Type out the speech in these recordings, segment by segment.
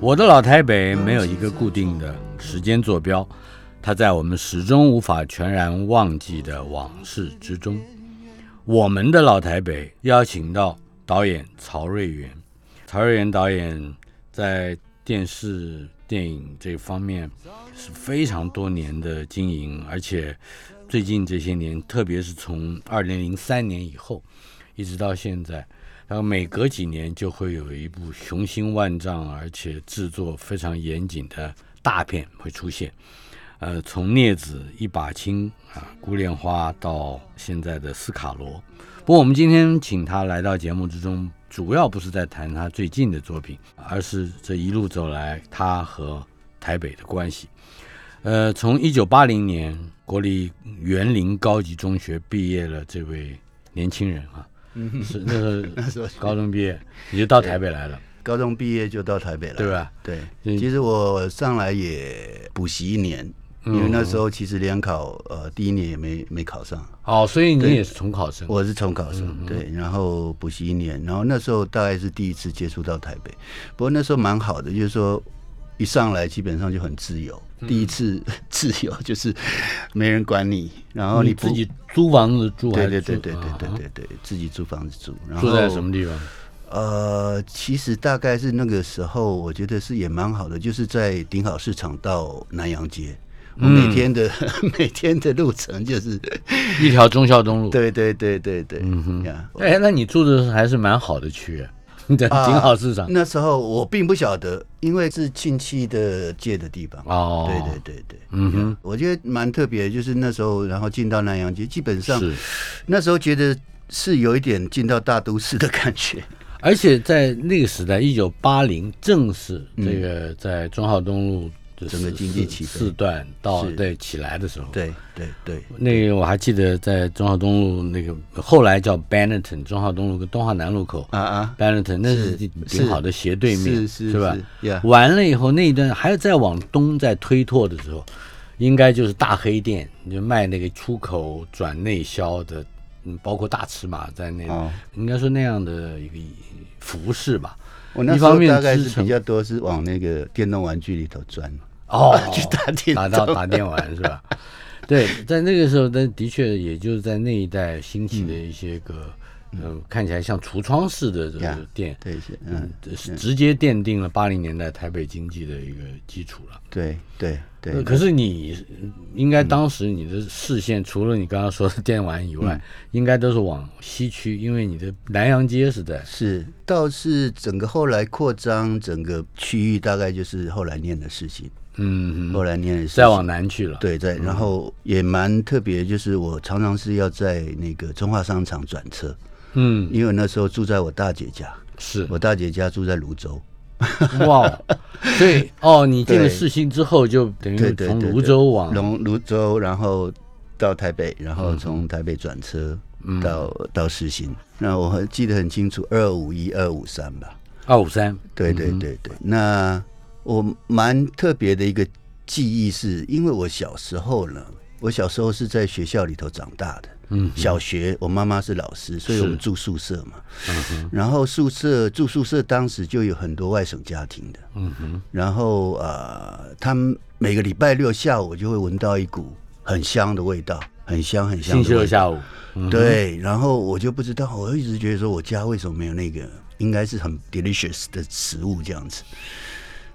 我的老台北没有一个固定的时间坐标，它在我们始终无法全然忘记的往事之中。我们的老台北邀请到导演曹瑞元，曹瑞元导演在电视电影这方面是非常多年的经营，而且最近这些年，特别是从二零零三年以后，一直到现在。然后每隔几年就会有一部雄心万丈，而且制作非常严谨的大片会出现。呃，从《镊子》《一把青》啊，《孤恋花》到现在的《斯卡罗》。不过我们今天请他来到节目之中，主要不是在谈他最近的作品，而是这一路走来他和台北的关系。呃，从一九八零年国立园林高级中学毕业了，这位年轻人啊。嗯，是那个 那时候高中毕业，你就到台北来了。高中毕业就到台北了，对吧？对，其实我上来也补习一年，因为那时候其实联考呃第一年也没没考上。哦，所以你也是重考生？我是重考生，对。然后补习一年，然后那时候大概是第一次接触到台北，不过那时候蛮好的，就是说一上来基本上就很自由。第一次 自由就是没人管你，然后你自己租房子住，对对对对对对对对，自己租房子住。然后住在什么地方？呃，其实大概是那个时候，我觉得是也蛮好的，就是在顶好市场到南洋街，我每天的 每天的路程就是一条忠孝东路。对对对对对，嗯哼呀。哎，那你住的还是蛮好的区。顶好市场，那时候我并不晓得，因为是亲戚的借的地方。哦，对对对对，嗯哼，我觉得蛮特别，就是那时候，然后进到南洋街，基本上那时候觉得是有一点进到大都市的感觉。而且在那个时代，一九八零，正是这个在中浩东路。整个经济起四段到对起来的时候，对对对，那个我还记得在中华东路那个后来叫 Benetton 中华东路跟东华南路口啊啊，Benetton 那是挺好的斜对面，是是吧？完了以后那一段还要再往东再推拓的时候，应该就是大黑店，就卖那个出口转内销的，嗯，包括大尺码在内，应该说那样的一个服饰吧。我那时候大概是比较多是往那个电动玩具里头钻。哦，去打电打到打电玩是吧？对，在那个时候，但的确也就是在那一代兴起的一些个，嗯，看起来像橱窗式的这个店，对，嗯，是直接奠定了八零年代台北经济的一个基础了。对对对。可是你应该当时你的视线除了你刚刚说的电玩以外，应该都是往西区，因为你的南洋街是在是，倒是整个后来扩张整个区域，大概就是后来念的事情。嗯，后来念再往南去了，对，在然后也蛮特别，就是我常常是要在那个中华商场转车，嗯，因为那时候住在我大姐家，是。我大姐家住在泸州，哇，所以哦，你进了四新之后，就等于从泸州往龙泸州，然后到台北，然后从台北转车到到四新，那我还记得很清楚，二五一二五三吧，二五三，对对对对，那。我蛮特别的一个记忆，是因为我小时候呢，我小时候是在学校里头长大的。嗯，小学我妈妈是老师，所以我们住宿舍嘛。嗯哼。然后宿舍住宿舍，当时就有很多外省家庭的。嗯哼。然后呃，他们每个礼拜六下午就会闻到一股很香的味道，很香很香。星期六下午。对，然后我就不知道，我一直觉得说我家为什么没有那个，应该是很 delicious 的食物这样子。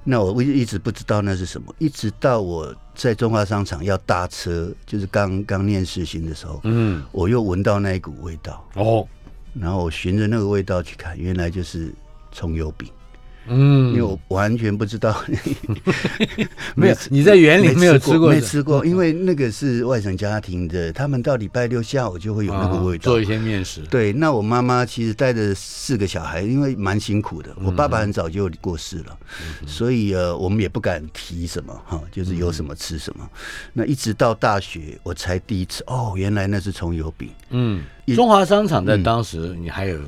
那我我一直不知道那是什么，一直到我在中华商场要搭车，就是刚刚念世新的时候，嗯，我又闻到那一股味道哦，然后我循着那个味道去看，原来就是葱油饼，嗯，因为我完全不知道，没有你在园里没有吃过，没吃过，因为那个是外省家庭的，他们到礼拜六下午就会有那个味道，做一些面食。对，那我妈妈其实带着四个小孩，因为蛮辛苦的，我爸爸很早就过世了，所以呃，我们也不敢提什么哈，就是有什么吃什么。那一直到大学，我才第一次哦，原来那是葱油饼。嗯，中华商场在当时你还有。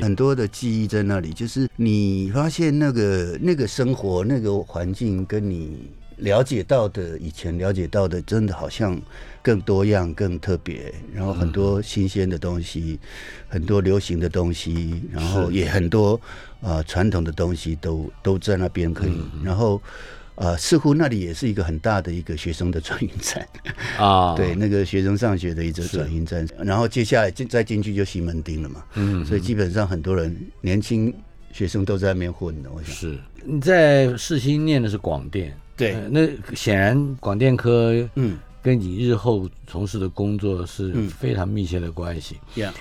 很多的记忆在那里，就是你发现那个那个生活那个环境，跟你了解到的以前了解到的，真的好像更多样、更特别。然后很多新鲜的东西，很多流行的东西，然后也很多啊传统的东西都都在那边可以。然后。呃，似乎那里也是一个很大的一个学生的转运站。啊，对，那个学生上学的一个转运站，然后接下来进再进去就西门町了嘛，嗯，所以基本上很多人年轻学生都在那边混的，我想。是。你在世新念的是广电，对，那显然广电科嗯，跟你日后从事的工作是非常密切的关系，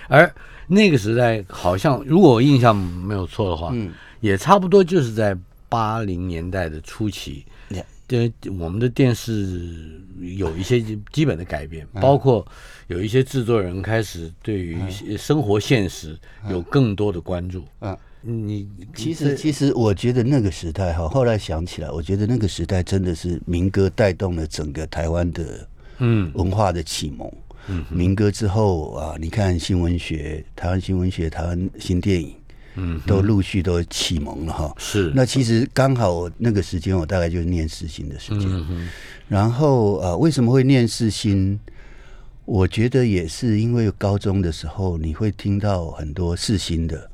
而那个时代好像如果我印象没有错的话，嗯，也差不多就是在。八零年代的初期，对我们的电视有一些基本的改变，包括有一些制作人开始对于生活现实有更多的关注。嗯，你其实其实我觉得那个时代哈，后来想起来，我觉得那个时代真的是民歌带动了整个台湾的嗯文化的启蒙。嗯，民歌之后啊，你看新文学、台湾新文学、台湾新电影。嗯，都陆续都启蒙了哈。是，那其实刚好那个时间，我大概就是念四星的时间。嗯然后呃，为什么会念四星？我觉得也是因为高中的时候，你会听到很多四星的，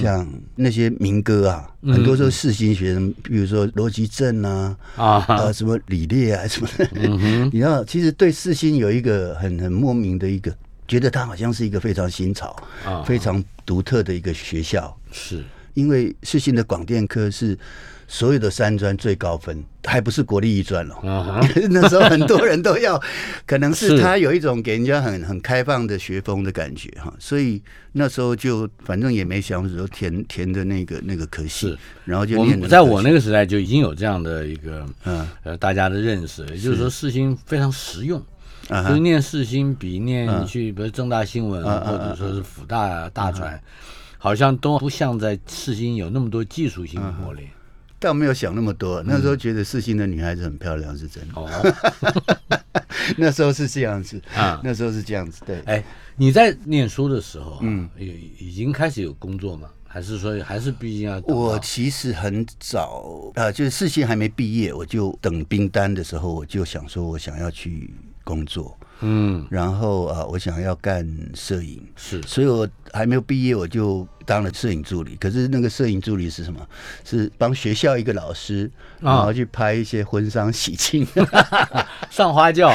像那些民歌啊，很多都是四星学生，比如说罗吉正啊，啊，什么李烈啊什么的。嗯哼，你知道，其实对四星有一个很很莫名的一个。觉得它好像是一个非常新潮、啊，非常独特的一个学校，是。因为世新的广电科是所有的三专最高分，还不是国立一专了。那时候很多人都要，可能是 他有一种给人家很很开放的学风的感觉哈，所以那时候就反正也没想说填填的那个那个科系，然后就我在我那个时代就已经有这样的一个嗯。呃大家的认识，也就是说世新非常实用。就是念四新比念去，比如正大新闻或者说是辅大大传，好像都不像在四新有那么多技术性的磨练。倒没有想那么多，那时候觉得四新的女孩子很漂亮，是真的。哦，那时候是这样子啊，那时候是这样子。对，哎，你在念书的时候，嗯，已已经开始有工作吗？还是说还是毕竟要？我其实很早啊，就是四新还没毕业，我就等兵单的时候，我就想说我想要去。工作，嗯，然后啊，我想要干摄影，是，所以我还没有毕业，我就当了摄影助理。可是那个摄影助理是什么？是帮学校一个老师，然后去拍一些婚丧喜庆，上花轿。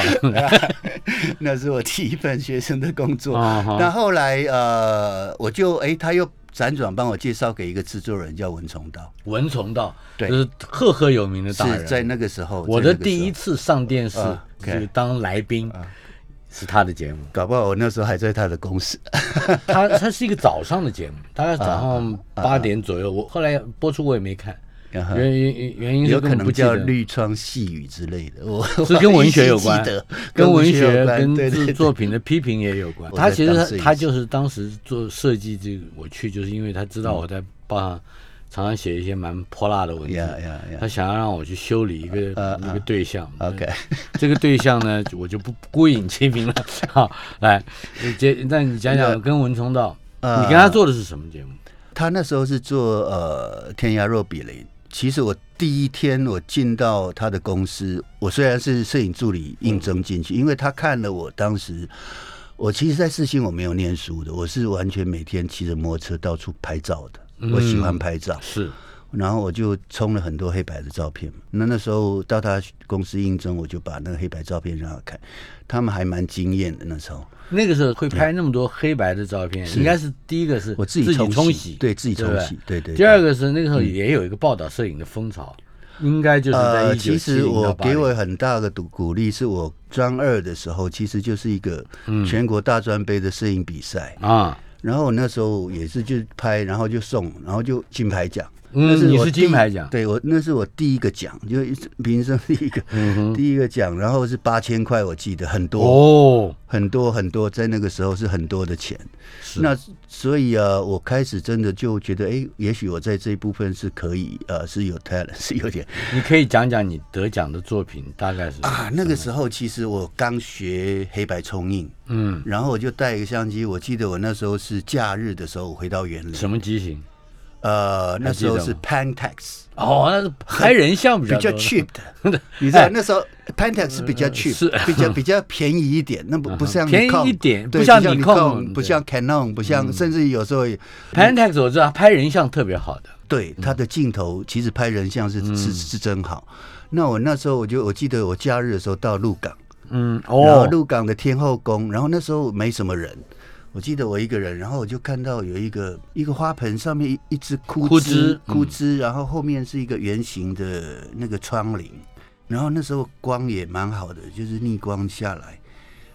那是我第一份学生的工作。那后来呃，我就哎，他又辗转帮我介绍给一个制作人，叫文崇道。文崇道，对，就是赫赫有名的大人。在那个时候，我的第一次上电视。就是当来宾，是他的节目，搞不好我那时候还在他的公司。他他是一个早上的节目，大概早上 八点左右。我后来播出我也没看，原因原因有可能叫绿窗细雨之类的。我是跟文学有关，跟文学跟制作品的批评也有关。他其实他他就是当时做设计这个，我去就是因为他知道我在报上。常常写一些蛮泼辣的文字，他想要让我去修理一个一个对象。OK，这个对象呢，我就不孤影其名了。好，来，接，那你讲讲跟文冲道，你跟他做的是什么节目？他那时候是做呃天涯若比雷。其实我第一天我进到他的公司，我虽然是摄影助理应征进去，因为他看了我当时，我其实，在四星我没有念书的，我是完全每天骑着摩托车到处拍照的。我喜欢拍照，是，然后我就冲了很多黑白的照片。那那时候到他公司应征，我就把那个黑白照片让他看，他们还蛮惊艳的。那时候，那个时候会拍那么多黑白的照片，应该是第一个是我自己冲洗，对自己冲洗，对对。第二个是那个时候也有一个报道摄影的风潮，应该就是在其实我给我很大的鼓鼓励，是我专二的时候，其实就是一个全国大专杯的摄影比赛啊。然后我那时候也是就拍，然后就送，然后就金牌奖。那是你是我金牌奖对我那是我第一个奖，就平生第一个、第一个奖，然后是八千块，我记得很多、哦，很多很多，在那个时候是很多的钱。是那所以啊，我开始真的就觉得，哎，也许我在这一部分是可以，呃，是有 talent，是有点 你可以讲讲你得奖的作品大概是啊。那个时候其实我刚学黑白冲印，嗯然后我就带一个相机，我记得我那时候是假日的时候我回到园林，什么机型？呃，那时候是还记得吗？Pentax。哦，那是拍人像比比较 cheap 的，你知道哎。那时候 Pentax 是比较 cheap，是。比较比较便宜一点，那不不像便宜一点不像不 Nikon，不像 Canon，不像甚至有时候 Pentax 我知道拍人像特别好的，对它的镜头其实拍人像是是是真好。那我那时候我就我记得我假日的时候到鹿港，嗯然后哦，鹿港的天后宫，然后那时候没什么人。我记得我一个人，然后我就看到有一个一个花盆上面一一只枯枯枝枯枝，然后后面是一个圆形的那个窗棂，然后那时候光也蛮好的，就是逆光下来，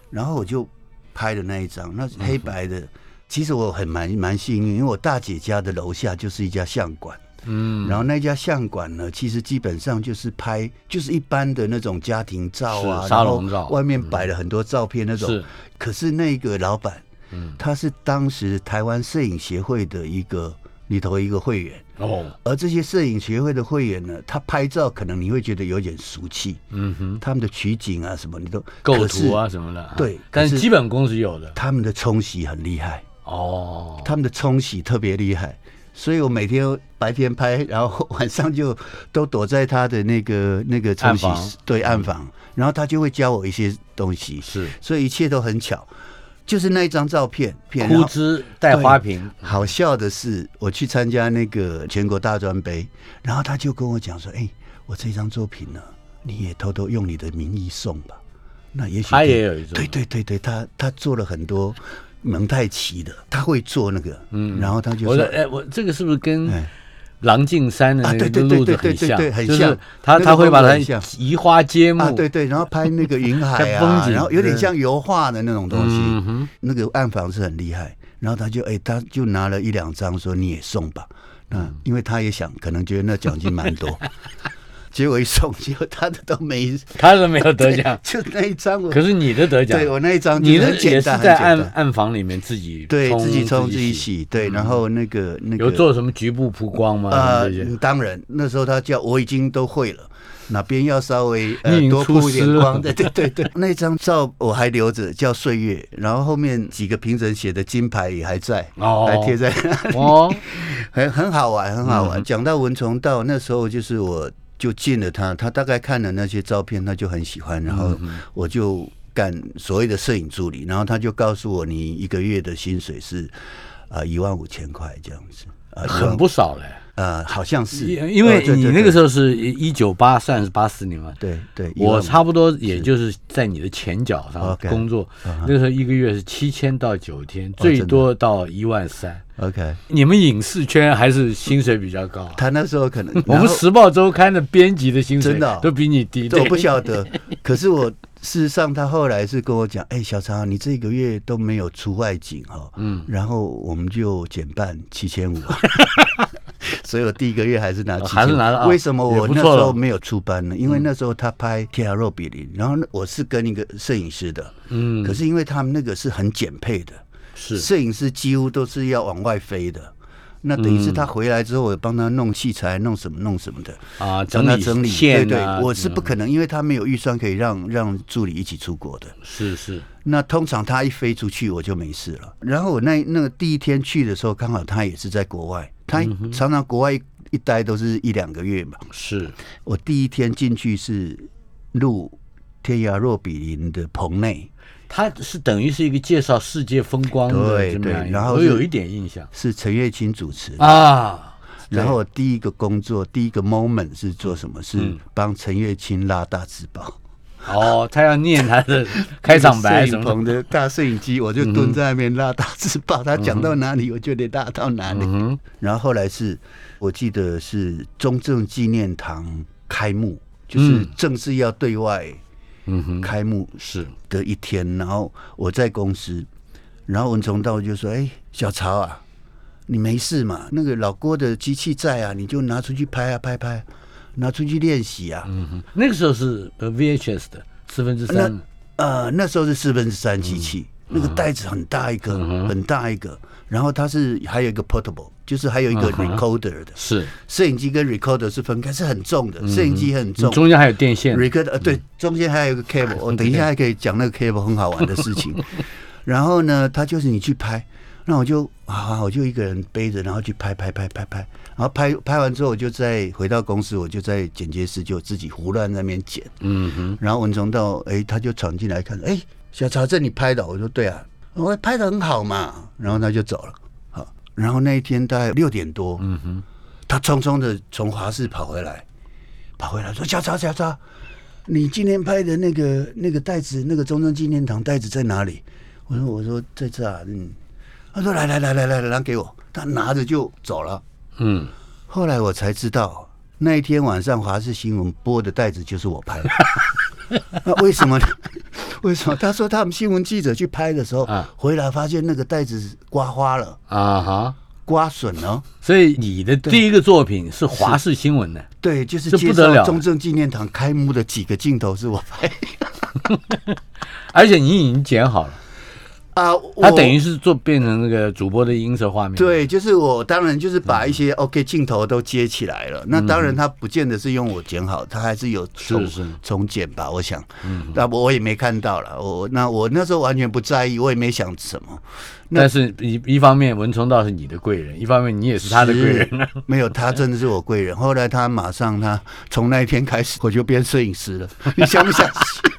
然后我就拍的那一张，那黑白的。其实我很蛮蛮幸运，因为我大姐家的楼下就是一家相馆，嗯，然后那家相馆呢，其实基本上就是拍就是一般的那种家庭照啊，是沙龙照外面摆了很多照片那种。是。可是那个老板，嗯。他是当时台湾摄影协会的一个里头一个会员，哦，而这些摄影协会的会员呢，他拍照可能你会觉得有点俗气，嗯哼，他们的取景啊什么你都构图啊什么的，对但是是基本功是有的。他们的冲洗很厉害，哦，他们的冲洗特别厉害。所以我每天白天拍，然后晚上就都躲在他的那个那个冲洗暗对暗房，然后他就会教我一些东西，是。所以一切都很巧。就是那一张照片，片枯枝带花瓶，好笑的是，我去参加那个全国大专杯，然后他就跟我讲说：“哎、我这张作品呢，你也偷偷用你的名义送吧。那也许他也有一种。对对对对，他他做了很多蒙太奇的，他会做那个，嗯，然后他就说我说，哎，我这个是不是跟哎狼进山的那个路子对对对对很像？很就是像。他他会把它移花接木，啊，对对，然后拍那个云海啊，风景然后有点像油画的那种东西，那个暗房是很厉害。然后他就哎、他就拿了一两张说你也送吧，那嗯。因为他也想可能觉得那奖金蛮多，结果一送，结果他的都没他的没有得奖，就那一张我，可是你的得奖，对我那一张你的也是在暗暗房里面自己对自己冲自己洗，洗，对，然后那个那个有做什么局部曝光吗？呃，当然那时候他叫我已经都会了。哪边要稍微 呃多铺一点光，对对对对，那张照我还留着，叫岁月，然后后面几个评审写的金牌也还在，哦。还贴在那里，哦，很很好玩，很好嗯。玩。讲到蚊虫道，那时候就是我就见了他，他大概看了那些照片，他就很喜欢，然后嗯我就干所谓的摄影助理，然后他就告诉我，你一个月的薪水是啊一万五千块这样子，啊很不少嘞。呃好像是，因因为你那个时候候是一九八，算是八四年嘛。对对，我差不多也就是在你的前脚上工作，那个时候一个月是七千到九千，哦最多到一万三。OK，你们影视圈还是薪水比较高啊，他那时候可能 我们《时报周刊》的编辑的薪水真的哦。都比你低。这我不晓得，可是我事实上他后来是跟我讲，哎、小常，你这个月都没有出外景哈，嗯。然后我们就减半七千五，所以我第一个月还是拿哦七还是拿了啊为什么我那时候没有出班呢？因为那时候他拍《天涯若比邻》，然后呢我是跟一个摄影师的，嗯，可是因为他们那个是很简配的，是摄影师几乎都是要往外飞的。那等于是他回来之后，我帮他弄器材、弄什么、弄什么的。啊，帮整理他整理，对对我是不可能，因为他没有预算可以让让助理一起出国的。是是那通常他一飞出去，我就没事了。然后我那那个第一天去的时候，刚好他也是在国外，他嗯常常国外一一待都是一两个月嘛。是我第一天进去是录《天涯若比邻》的棚内，他是等于是一个介绍世界风光的对对然后我有一点印象是陈月清主持的。啊，然后我第一个工作，第一个 moment 是做什么？是嗯帮陈月清拉大字报。哦，他要念他的开场白 什么的，棚的大摄影机，我就蹲在那边拉大字报，他讲到哪里我就得拉到哪里。嗯然后后来是我记得是中正纪念堂开幕，就是嗯。正式要对外嗯哼，开幕是。的一天，然后我在公司，然后文崇道就说：“哎，小曹啊，你没事嘛？那个老郭的机器在啊，你就拿出去拍啊拍拍，拿出去练习啊。嗯哼，那个时候是呃 VHS 的四分之三，呃，那时候是四分之三机器，那个袋子很大一个，很大一个。然后它是还有一个 portable，就是还有一个 recorder 的，是。摄影机跟 recorder 是分开，是很重的，摄影机很重，中间还有电线，recorder 呃对，中间还有一个 cable，我等一下还可以讲那个 cable 很好玩的事情。然后呢，它就是你去拍，那我就啊，我就一个人背着，然后去拍拍拍拍拍，然后拍拍完之后，我就再回到公司，我就在剪接室就自己胡乱那边剪，嗯哼。然后文成到，哎，他就闯进来看，哎，小曹这你拍的，我说对啊。我拍的很好嘛，然后他就走了。好，然后那一天大概六点多，嗯哼，他匆匆的从华视跑回来，跑回来说：“小曹小曹，你今天拍的那个那个袋子，那个中正纪念堂袋子在哪里？”我说：“我说在这啊。”嗯，他说：“来来来来来，拿给我。”他拿着就走了。嗯，后来我才知道，那一天晚上华视新闻播的袋子就是我拍的。那为什么呢？为什么？他说他们新闻记者去拍的时候，回来发现那个袋子刮花了啊哈，刮损了。所以你的第一个作品是华视新闻的，对，就是介绍中正纪念堂开幕的几个镜头是我拍的，而且你已经剪好了。啊，他等于是做变成那个主播的音色画面。对，就是我当然就是把一些 OK 镜头都接起来了。那当然他不见得是用我剪好，他还是有重重剪吧，我想。嗯，那我也没看到了。我那我那时候完全不在意，我也没想什么。但是一一方面文聪倒是你的贵人，一方面你也是他的贵人。没有，他真的是我贵人。后来他马上他从那一天开始，我就变摄影师了。你相不相信？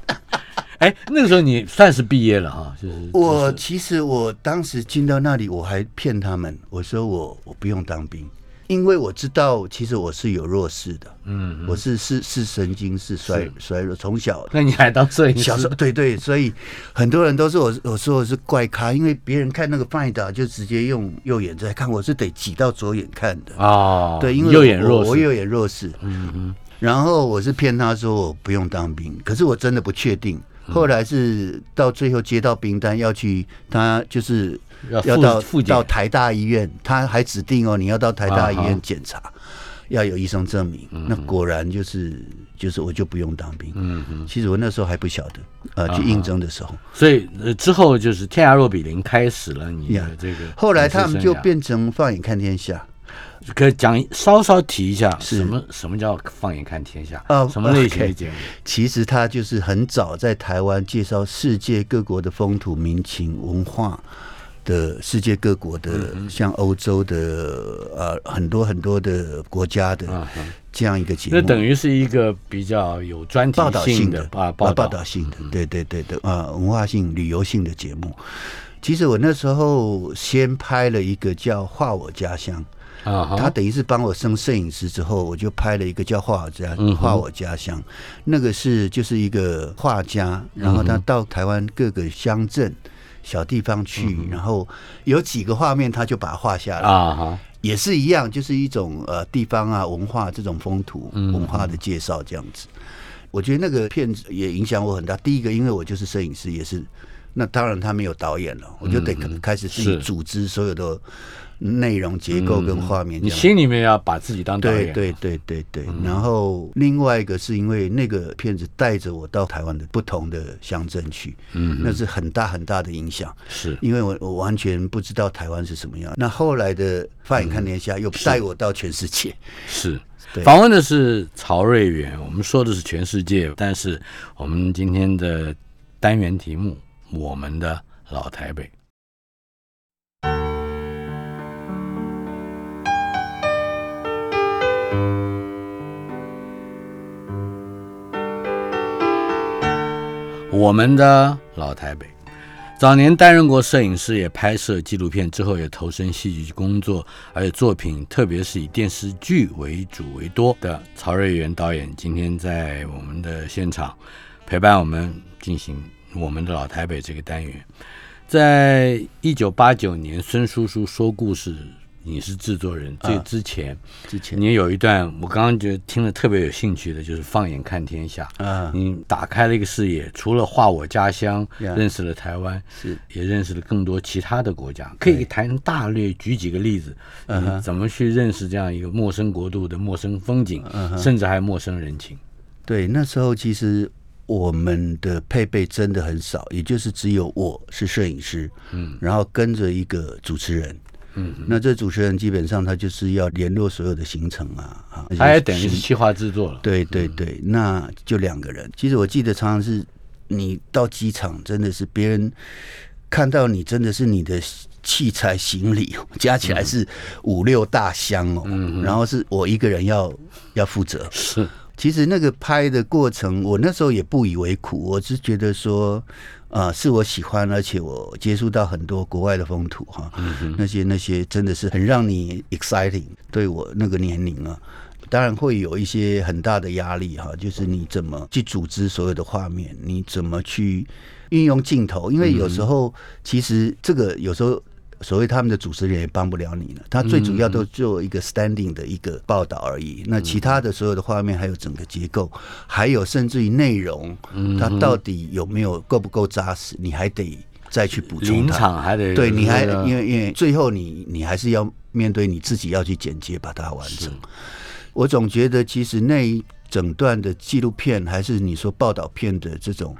哎，那个时候你算是毕业了哈，就是我其实我当时进到那里，我还骗他们，我说我我不用当兵，因为我知道其实我是有弱势的，嗯，我是是是神经是衰衰弱，从小。那你还当摄影师？小时候对对，所以很多人都是我我说我是怪咖，因为别人看那个 find 就直接用右眼在看，我是得挤到左眼看的。哦，对，因为右眼弱，我右眼弱势，嗯嗯，然后我是骗他说我不用当兵，可是我真的不确定。后来是到最后接到兵单要去，他就是要到到台大医院，他还指定哦，你要到台大医院检查，要有医生证明。那果然就是就是我就不用当兵。嗯嗯，其实我那时候还不晓得，呃，去应征的时候。所以呃之后就是天涯若比邻开始了你的这个。后来他们就变成放眼看天下。可以讲稍稍提一下，什么什么叫放眼看天下？呃，什么类型的节目？其实它就是很早在台湾介绍世界各国的风土民情文化的世界各国的，像欧洲的呃很多很多的国家的这样一个节目。那等于是一个比较有专题性的啊报报道性的，对对对的啊文化性旅游性的节目。其实我那时候先拍了一个叫《画我家乡》。啊，他等于是帮我升摄影师之后，我就拍了一个叫《画我家画我家乡》，那个是就是一个画家，然后他到台湾各个乡镇小地方去，然后有几个画面他就把它画下来。啊，也是一样，就是一种呃地方啊文化这种风土文化的介绍这样子。我觉得那个片子也影响我很大。第一个，因为我就是摄影师，也是那当然他没有导演了，我就得开始自己组织所有的。内容结构跟画面，你心里面要把自己当导演。对对对对对。然后另外一个是因为那个片子带着我到台湾的不同的乡镇去，嗯，那是很大很大的影响。是因为我我完全不知道台湾是什么样。那后来的《放眼看天下》又带我到全世界。是，访问的是曹瑞元。我们说的是全世界，但是我们今天的单元题目，我们的老台北。我们的老台北，早年担任过摄影师，也拍摄纪录片，之后也投身戏剧工作，而且作品特别是以电视剧为主为多的曹瑞元导演，今天在我们的现场陪伴我们进行我们的老台北这个单元。在一九八九年，孙叔叔说故事你是制作人，这之前，之前。你有一段我刚刚觉得听了特别有兴趣的，就是放眼看天下。啊。你打开了一个视野，除了画我家乡，呀。认识了台湾，是。也认识了更多其他的国家。可以谈大略举几个例子，嗯怎么去认识这样一个陌生国度的陌生风景，嗯甚至还陌生人情。对，那时候其实我们的配备真的很少，也就是只有我是摄影师，嗯，然后跟着一个主持人。嗯，那这主持人基本上他就是要联络所有的行程啊，啊，他也等于是企划制作了。对对对，那就两个人。其实我记得常常是你到机场，真的是别人看到你，真的是你的器材行李 加起来是五六大箱哦，然后是我一个人要要负责。是，其实那个拍的过程，我那时候也不以为苦，我是觉得说，啊、是我喜欢，而且我接触到很多国外的风土哈，那些那些真的是很让你 exciting，对我那个年龄啊。当然会有一些很大的压力哈，就是你怎么去组织所有的画面，你怎么去运用镜头，因为有时候其实这个有时候所谓他们的主持人也帮不了你了，他最主要都做一个 standing 的一个报道而已。那其他的所有的画面，还有整个结构，还有甚至于内容，它到底有没有够不够扎实，你还得再去补充临它。场还得对，你还因为因为最后你你还是要面对你自己要去剪接把它完成。我总觉得其实那一整段的纪录片，还是你说报道片的这种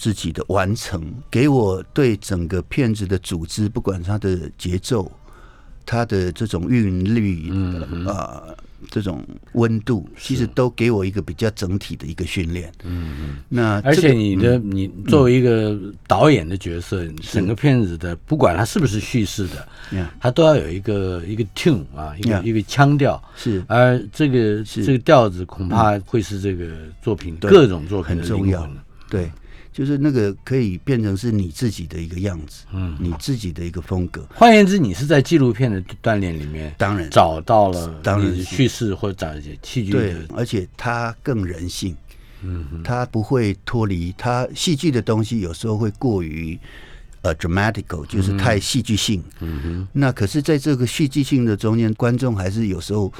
自己的完成，给我对整个片子的组织，不管它的节奏、它的这种韵律，嗯啊、这种温度，其实都给我一个比较整体的一个训练。嗯嗯，那而这个且你的你作为一个导演的角色，整个片子的不管它是不是叙事的它都要有一个一个 tune 啊，一个一个腔调。是。而这个这个调子恐怕会是这个作品对。各种作品的很重要。灵魂。对，就是那个可以变成是你自己的一个样子，嗯，你自己的一个风格。换言之，你是在纪录片的锻炼里面，当然。找到了当然是。叙事或者找一些戏剧对，而且它更人性，嗯，它不会脱离它戏剧的东西，有时候会过于呃 dramatical，就是太戏剧性，嗯哼。那可是在这个戏剧性的中间，观众还是有时候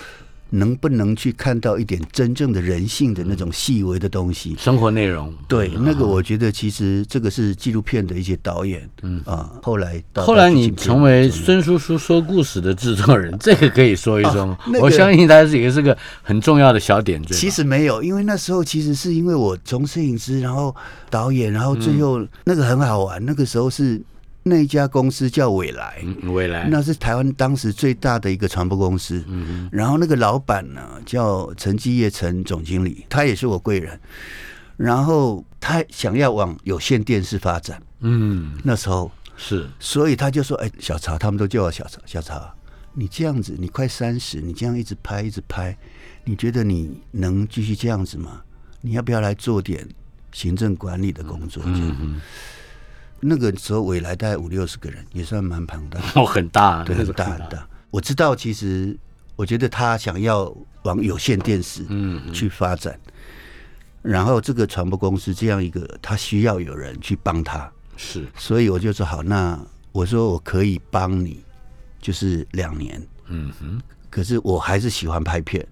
能不能去看到一点真正的人性的那种细微的东西？生活内容。对，那个我觉得其实这个是纪录片的一些导演，嗯啊，后来到后来你成为孙叔叔说故事的制作人，这个可以说一说吗？我相信他是也是个很重要的小点缀。其实没有，因为那时候其实是因为我从摄影师，然后导演，然后最后嗯那个很好玩。那个时候是那一家公司叫未来，嗯未来那是台湾当时最大的一个传播公司。然后那个老板呢叫陈基业陈总经理，他也是我贵人。然后他想要往有线电视发展，嗯那时候是所以他就说：“哎，小曹，他们都叫我小曹，小曹，你这样子，你快三十，你这样一直拍，一直拍，你觉得你能继续这样子吗？你要不要来做点行政管理的工作？”这样。那个时候，未来大概五六十个人，也算蛮庞大的，哦很大，对，很大很大。我知道，其实我觉得他想要往有线电视嗯去发展，然后这个传播公司这样一个，他需要有人去帮他。是所以我就说好，那我说我可以帮你，就是两年。嗯哼可是我还是喜欢拍片，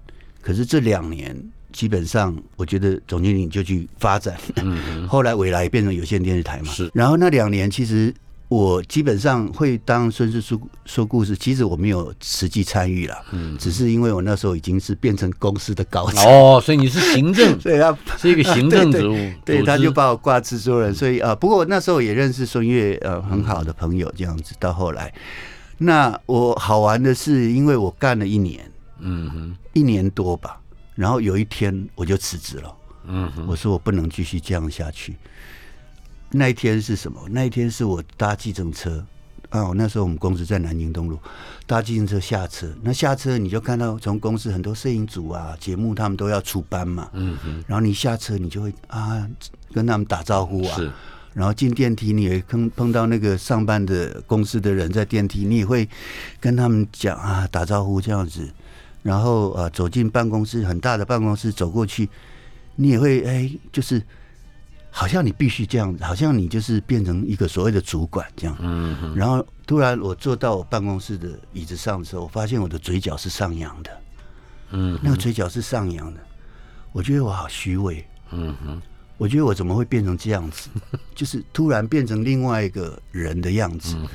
可是这两年基本上，我觉得总经理就去发展。后来未来也变成有线电视台嘛，嗯是。然后那两年其实我基本上会当孙叔叔说故事，其实我没有实际参与了，嗯，只是因为我那时候已经是变成公司的高层，哦，所以你是行政，所以他 是一个行政职务，对，他就把我挂制作人，所以啊、呃不过那时候也认识孙越，呃，很好的朋友这样子。到后来，那我好玩的是，因为我干了一年，嗯哼。一年多吧，然后有一天我就辞职了。嗯哼我说我不能继续这样下去。那一天是什么？那一天是我搭计程车啊，我那时候我们公司在南京东路，搭计程车下车，那下车你就看到从公司很多摄影组啊、节目他们都要出班嘛，嗯哼然后你下车你就会啊跟他们打招呼啊，是然后进电梯，你也碰碰到那个上班的公司的人在电梯，你也会跟他们讲啊打招呼这样子。然后呃走进办公室，很大的办公室走过去，你也会哎就是好像你必须这样子，好像你就是变成一个所谓的主管这样。嗯哼，然后突然我坐到我办公室的椅子上的时候，我发现我的嘴角是上扬的，嗯那个嘴角是上扬的，我觉得我好虚伪，嗯哼，我觉得我怎么会变成这样子？就是突然变成另外一个人的样子。嗯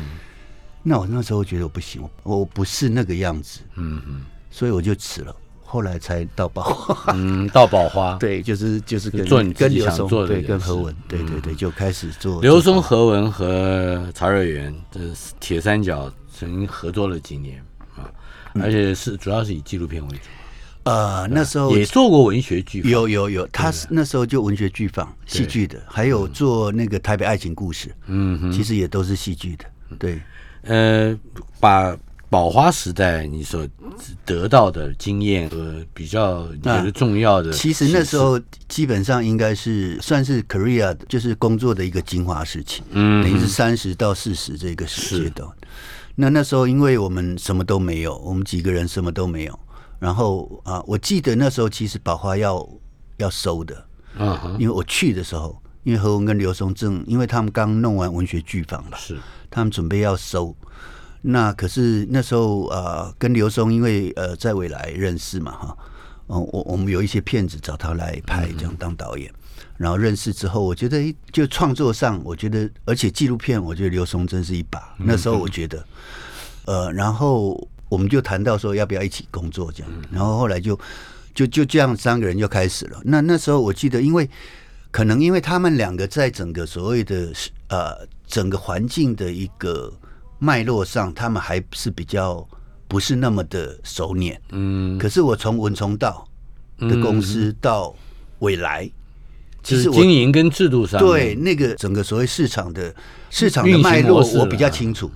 那我那时候觉得我不行，我我不是那个样子，嗯哼，所以我就辞了。后来才到宝花，嗯，到宝花，对，就是就是跟做你跟刘松对做的人事跟何文，对对对，就开始做刘松、何文和曹瑞元这铁三角曾经合作了几年啊，嗯。而且是主要是以纪录片为主，呃那时候也做过文学剧，有有有，他是那时候就文学剧坊戏剧的，还有做那个台北爱情故事，嗯哼，其实也都是戏剧的，对。呃，把宝花时代你所得到的经验和比较你觉得重要的其实那时候基本上应该是算是 career 就是工作的一个精华时期，嗯等于是三十到四十这个时阶段。那那时候因为我们什么都没有，我们几个人什么都没有。然后啊，我记得那时候其实宝花要要收的，嗯哼，因为我去的时候，因为何文跟刘松正，因为他们刚弄完文学剧坊吧，是他们准备要收。那可是那时候呃，跟刘松因为呃在未来认识嘛哈，嗯、我我们有一些片子找他来拍，这样当导演。然后认识之后，我觉得就创作上，我觉得而且纪录片，我觉得刘松真是一把。那时候我觉得，呃，然后我们就谈到说要不要一起工作这样，然后后来就就就这样三个人就开始了。那那时候我记得，因为可能因为他们两个在整个所谓的呃整个环境的一个脉络上，他们还是比较不是那么的熟稔。嗯，可是我从文从道的公司到未来，其就是实经营跟制度上对那个整个所谓市场的市场的脉络我比较清楚。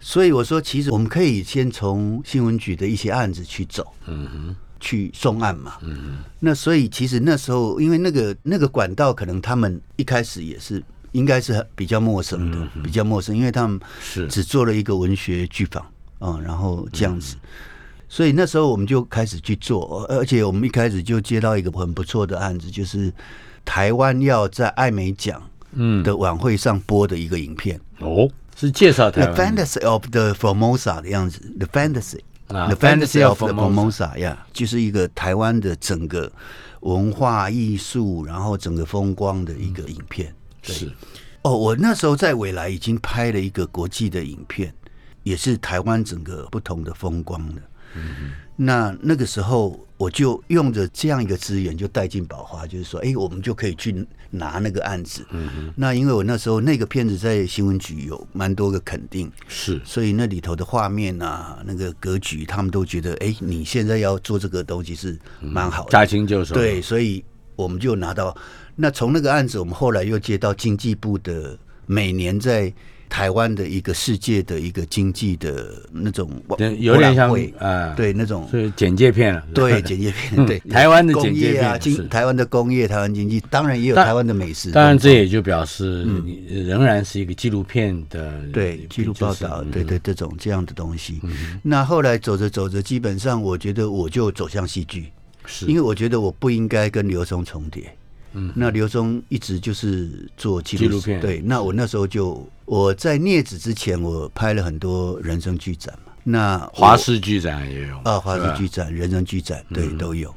所以我说，其实我们可以先从新闻局的一些案子去走，嗯哼，去送案嘛。嗯哼那所以其实那时候，因为那个那个管道，可能他们一开始也是应该是比较陌生的，比较陌生，因为他们嗯是。只做了一个文学剧坊，嗯，然后这样子。所以那时候我们就开始去做，而且我们一开始就接到一个很不错的案子，就是台湾要在艾美奖嗯。的晚会上播的一个影片，哦，是介绍台湾《The Fantasy of the Formosa》的样子，《The Fantasy》啊 The Fantasy of the Formosa Formosa》呀，就是一个台湾的整个文化艺术，然后整个风光的一个影片。对是哦，我那时候在未来已经拍了一个国际的影片，也是台湾整个不同的风光的。嗯那那个时候我就用着这样一个资源，就带进宝华，就是说，哎、我们就可以去拿那个案子。嗯那因为我那时候那个片子在新闻局有蛮多个肯定，是所以那里头的画面啊，那个格局，他们都觉得，哎、你现在要做这个东西是蛮好的。驾轻就熟，对，所以我们就拿到。那从那个案子，我们后来又接到经济部的每年在台湾的一个世界的一个经济的那种有点像博览会啊，，对那种是简介片了，对简介片，对台湾的工简介业啊，台湾的工业、台湾经济，当然也有台湾的美食。当然，这也就表示你仍然是一个纪录片的嗯对记录报道，对对对这种这样的东西。那后来走着走着，基本上我觉得我就走向戏剧，是。因为我觉得我不应该跟刘松重叠。嗯，那刘松一直就是做纪录片对。那我那时候就我在镊子之前，我拍了很多人生剧展嘛。那华视剧展也有啊，华视剧展、人生剧展，对，都有。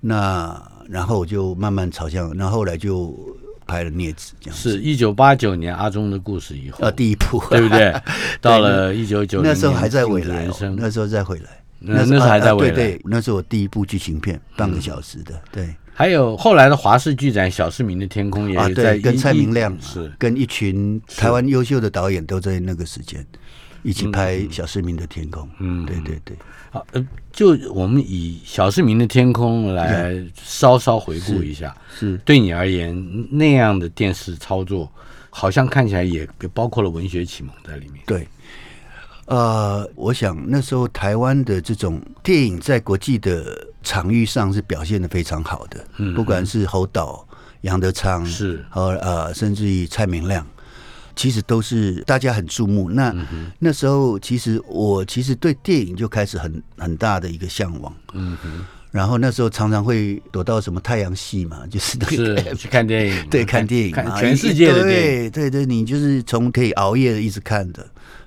那然后我就慢慢朝向，那后来就拍了镊子这样子。是一九八九年阿忠的故事以后啊，，第一部，对不 对？到了一九九那时候还在未未来、哦，那时候再回来。那那时候还在未来对，那是我第一部剧情片，半个小时的，对还有后来的华视剧展《小市民的天空》也啊，在对，跟蔡明亮啊是跟一群台湾优秀的导演都在那个时间一起拍《小市民的天空》。嗯对对对，好，呃，就我们以《小市民的天空》来稍稍回顾一下，是对你而言那样的电视操作，好像看起来也也包括了文学启蒙在里面。对。呃，我想那时候台湾的这种电影在国际的场域上是表现的非常好的，不管是侯导、杨德昌是和呃，甚至于蔡明亮，其实都是大家很注目。那、那时候其实我其实对电影就开始很很大的一个向往，嗯哼，然后那时候常常会躲到什么太阳系嘛，就是那个是去看电影，对看电影看，全世界的电影。对对对，你就是从可以熬夜一直看的。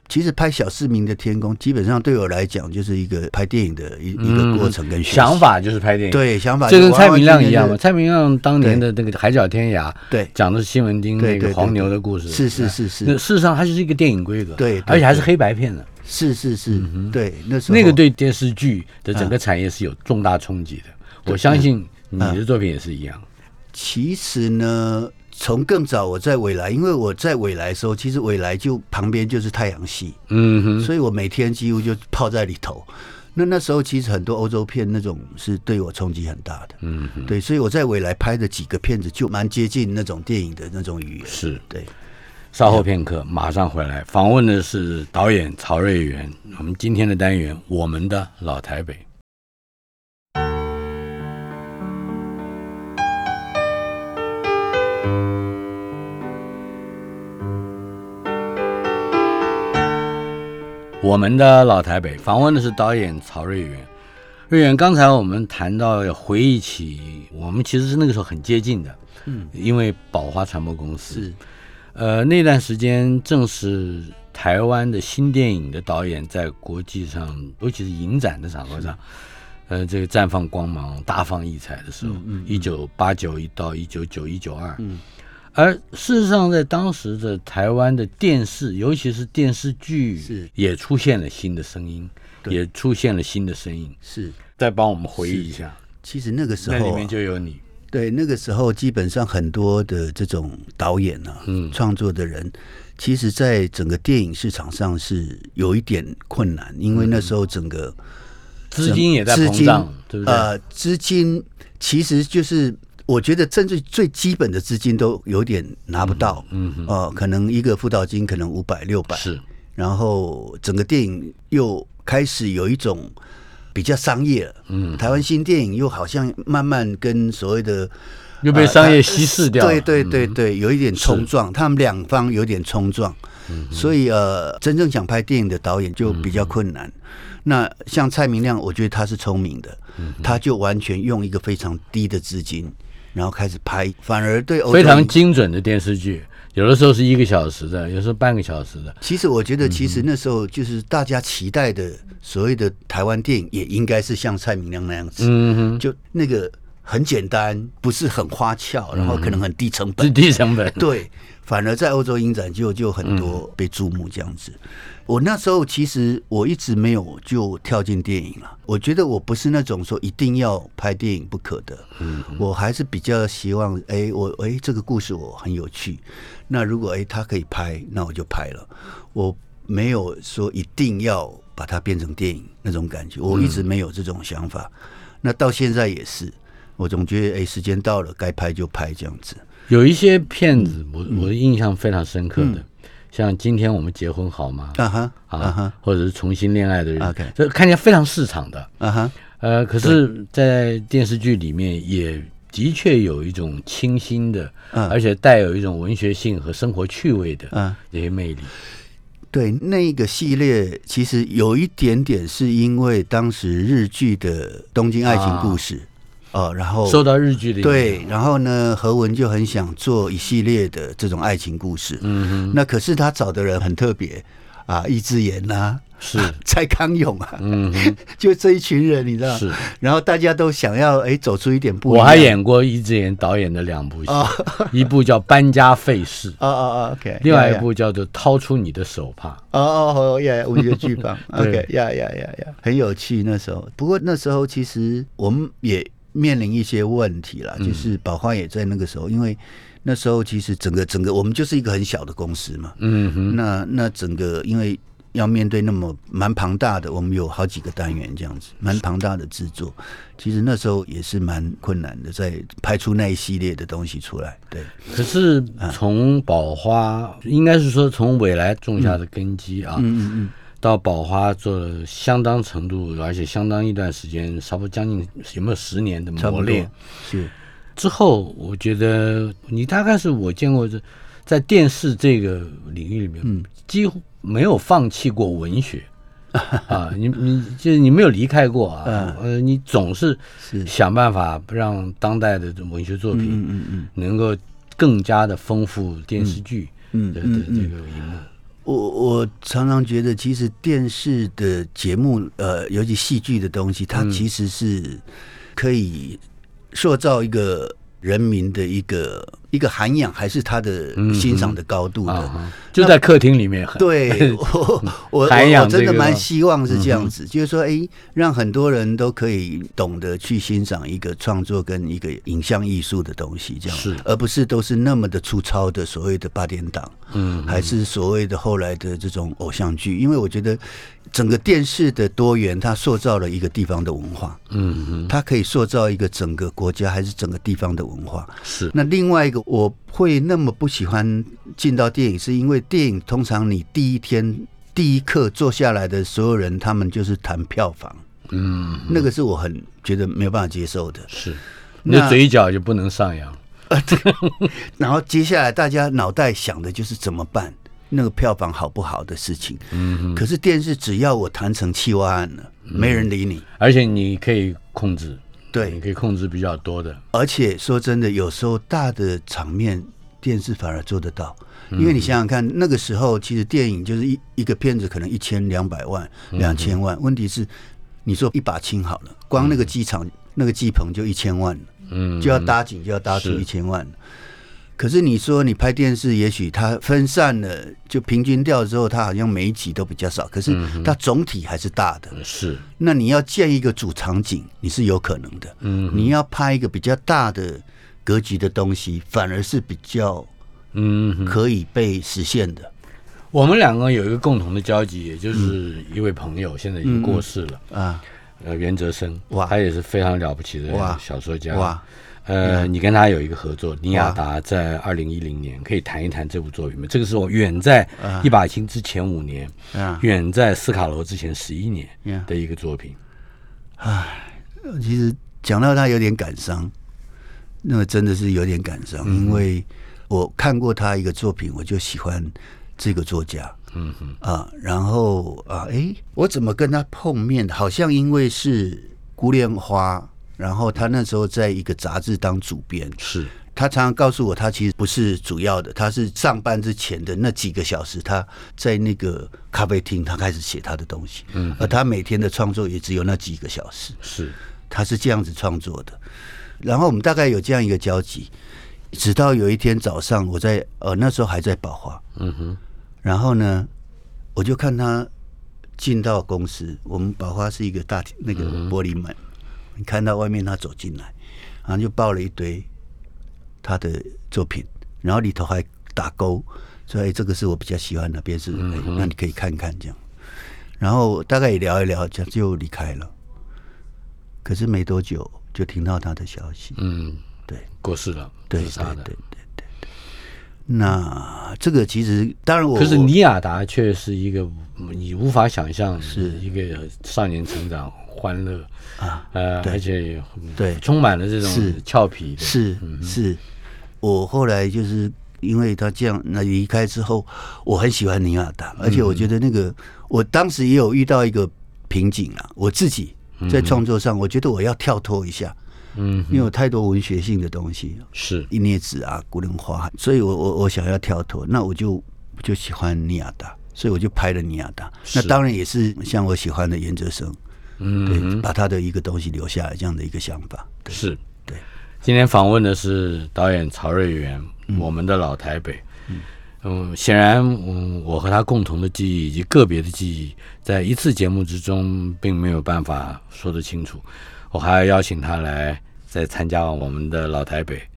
其实拍《小市民的天空》，基本上对我来讲就是一个拍电影的一一个过程跟嗯想。法就是拍电影，，对，想法就跟蔡明亮一样嘛。蔡明亮当年的那个《海角天涯》，对讲的是西门町那个黄牛的故事，是是是是那事实上它就是一个电影规格，对对而且还是黑白片的。是是是，对，那时候那个对电视剧的整个产业是有重大冲击的。我相信你的作品也是一样。其实呢，从更早我在未来，因为我在未来的时候，其实未来就旁边就是太阳系，嗯哼，所以我每天几乎就泡在里头。那那时候其实很多欧洲片那种是对我冲击很大的，嗯哼，对，所以我在未来拍的几个片子就蛮接近那种电影的那种语言，是。对。稍后片刻，马上回来。访问的是导演曹瑞元。我们今天的单元《我们的老台北》。我们的老台北访问的是导演曹瑞元。瑞元，刚才我们谈到回忆起，我们其实是那个时候很接近的，嗯，因为宝华传播公司。呃，那段时间正是台湾的新电影的导演在国际上，尤其是影展的场合上，呃，这个绽放光芒、大放异彩的时候，一九八九一到一九九一九二，嗯，而事实上，在当时的台湾的电视，尤其是电视剧，是。也出现了新的声音，也出现了新的声音。是。再帮我们回忆一下，其实那个时候、啊那里面，就有你，对那个时候基本上很多的这种导演啊，嗯。创作的人，其实在整个电影市场上是有一点困难，因为那时候整个资金也在膨胀，对不对？呃，资金其实就是我觉得甚至最基本的资金都有点拿不到，嗯嗯呃，可能一个辅导金可能五百六百，是，然后整个电影又开始有一种比较商业了，嗯，台湾新电影又好像慢慢跟所谓的又被商业稀释掉。了。对对对对，有一点冲撞，他们两方有点冲撞，所以呃，真正想拍电影的导演就比较困难。那像蔡明亮，我觉得他是聪明的，他就完全用一个非常低的资金，然后开始拍，反而对非常精准的电视剧，有的时候是一个小时的，有时候半个小时的。其实我觉得，其实那时候就是大家期待的所谓的台湾电影，也应该是像蔡明亮那样子，就那个很简单，不是很花俏，然后可能很低成本是，低成本。对，反而在欧洲影展就就很多被注目这样子。我那时候其实我一直没有就跳进电影了，我觉得我不是那种说一定要拍电影不可的，嗯，我还是比较希望，哎，我哎这个故事我很有趣，那如果哎他可以拍，那我就拍了，我没有说一定要把它变成电影那种感觉，我一直没有这种想法，那到现在也是，我总觉得哎时间到了该拍就拍这样子。有一些片子，我我的印象非常深刻的，像今天我们结婚好吗？啊哈啊啊哈，或者是重新恋爱的人 OK 这看起来非常市场的。啊哈，呃，可是，在电视剧里面也的确有一种清新的，嗯而且带有一种文学性和生活趣味的嗯这些魅力。对，那个系列其实有一点点是因为当时日剧的《东京爱情故事》哦，然后受到日剧的影响对，然后呢，何文就很想做一系列的这种爱情故事。嗯哼，那可是他找的人很特别啊，易智言呐、是，蔡康永啊，嗯哼，就这一群人，你知道？是。然后大家都想要哎走出一点不一样。我还演过易智言导演的两部戏，一部叫《搬家费事》，哦哦哦，OK，另外一部叫做《掏出你的手帕》。哦哦哦呀，文学剧坊 对，OK，呀呀呀呀，很有趣那时候。不过那时候其实我们也面临一些问题啦，就是宝花也在那个时候，因为那时候其实整个整个我们就是一个很小的公司嘛，嗯哼，那那整个因为要面对那么蛮庞大的，我们有好几个单元这样子，蛮庞大的制作，其实那时候也是蛮困难的，在拍出那一系列的东西出来。对，可是从宝花，应该是说从未来种下的根基啊，嗯嗯到宝华做了相当程度，而且相当一段时间，差不多将近有没有十年的磨练。是。之后，我觉得你大概是我见过这在电视这个领域里面，嗯。几乎没有放弃过文学，啊，你你就是你没有离开过啊，呃，你总是是。想办法让当代的文学作品嗯嗯能够更加的丰富电视剧嗯的的嗯嗯。这个荧幕。我我常常觉得，其实电视的节目，呃，尤其戏剧的东西，它嗯。其实是可以塑造一个人民的一个一个涵养，还是他的欣赏的高度的。就在客厅里面对 我我真的蛮希望是这样子，就是说，哎，让很多人都可以懂得去欣赏一个创作跟一个影像艺术的东西，这样是。而不是都是那么的粗糙的所谓的八点档，嗯。还是所谓的后来的这种偶像剧，因为我觉得整个电视的多元，它塑造了一个地方的文化，嗯嗯。它可以塑造一个整个国家还是整个地方的文化。是。那另外一个，我会那么不喜欢进到电影，是因为电影通常你第一天第一刻坐下来的所有人，他们就是谈票房，嗯那个是我很觉得没有办法接受的。是，你的那嘴角就不能上扬。然后接下来大家脑袋想的就是怎么办，那个票房好不好的事情。嗯可是电视只要我谈成企划案了，没人理你。而且你可以控制，你对，可以控制比较多的。而且说真的，有时候大的场面电视反而做得到，因为你想想看，那个时候其实电影就是一一个片子可能一千两百万、两千万，问题是你说一把青好了，光那个机场、那个机棚就一千万了，嗯，就要搭景就要搭出一千万了。可是你说你拍电视，也许它分散了，就平均掉之后，它好像每一集都比较少，可是它总体还是大的。是那你要建一个主场景，你是有可能的。嗯你要拍一个比较大的格局的东西，反而是比较嗯，可以被实现的。我们两个有一个共同的交集，也就是一位朋友，现在已经过世了。啊，呃，袁哲生，哇他也是非常了不起的哇小说家。哇，呃，你跟他有一个合作，尼亚达在二零一零年，可以谈一谈这部作品吗？这个是我远在一把琴之前五年，啊，远在斯卡罗之前十一年呀的一个作品。唉其实讲到他有点感伤，那个真的是有点感伤，因为我看过他一个作品，我就喜欢这个作家。嗯哼，啊，然后啊，哎，我怎么跟他碰面？好像因为是孤恋花，然后他那时候在一个杂志当主编，是。他常常告诉我，他其实不是主要的，他是上班之前的那几个小时，他在那个咖啡厅，他开始写他的东西，嗯，而他每天的创作也只有那几个小时，是，他是这样子创作的。然后我们大概有这样一个交集，直到有一天早上，我在呃那时候还在宝华，嗯哼，然后呢，我就看他进到公司，我们宝华是一个大那个玻璃门，你看到外面他走进来，然后就抱了一堆他的作品，然后里头还打勾，说哎这个是我比较喜欢的，边是、哎那你可以看看这样。然后大概也聊一聊，就就离开了。可是没多久就听到他的消息，嗯，对过世了，对对对。那这个其实当然我可是尼亚达却是一个你无法想象是。一个少年成长、欢乐啊呃，对。而且对。充满了这种是。俏皮的，是是，我后来就是因为他这样那离开之后，我很喜欢尼亚达，而且我觉得那个我当时也有遇到一个瓶颈啊，我自己在创作上，我觉得我要跳脱一下，嗯，因为有太多文学性的东西，是。一捏子啊、古灵花，所以我我我想要跳脱，那我就就喜欢尼亚达，所以我就拍了尼亚达。那当然也是像我喜欢的严哲生，对，嗯，把他的一个东西留下来这样的一个想法。对是。对。今天访问的是导演曹瑞元，我们的老台北。嗯，显然，嗯，我和他共同的记忆以及个别的记忆，在一次节目之中并没有办法说得清楚。我还要邀请他来在参加我们的老台北。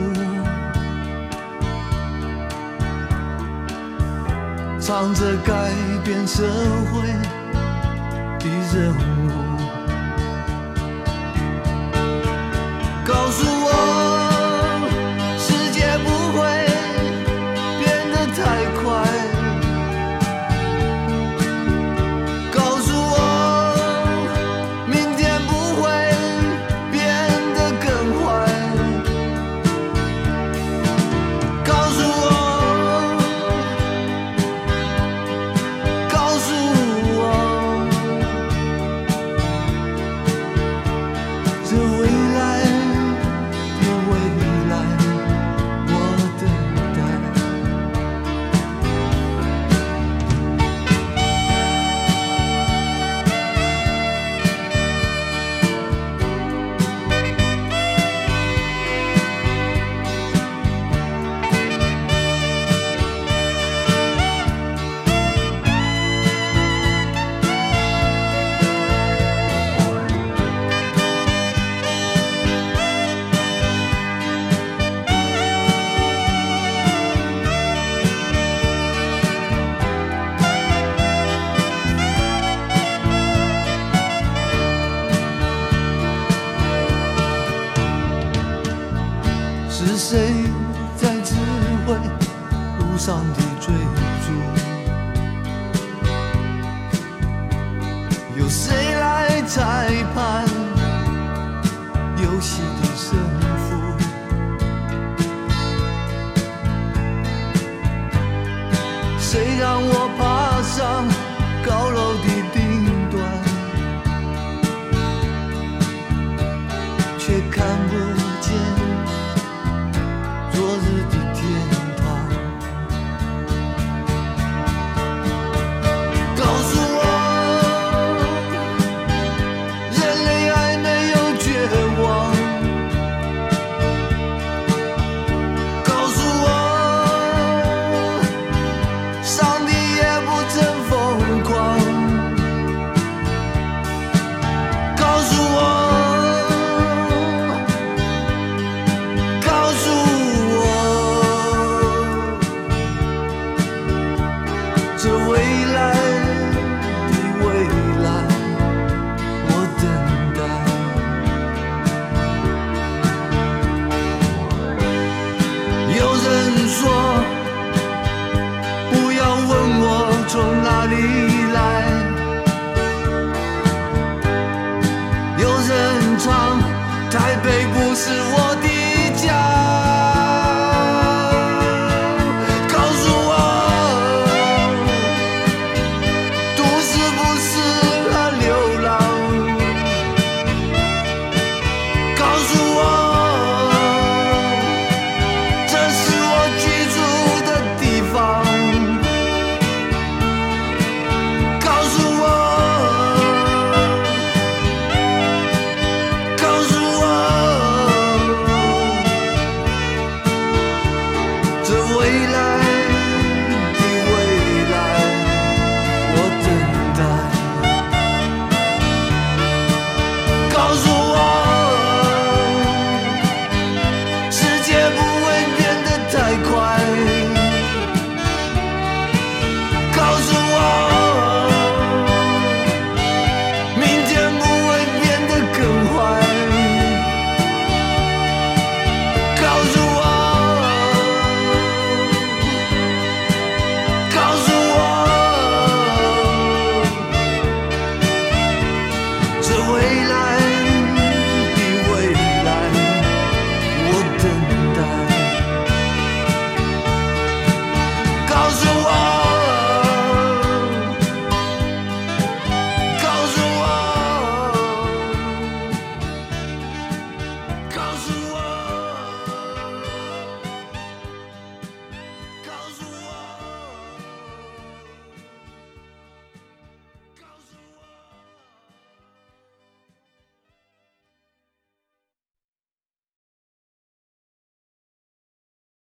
藏着改变社会的任务。告诉我。也看不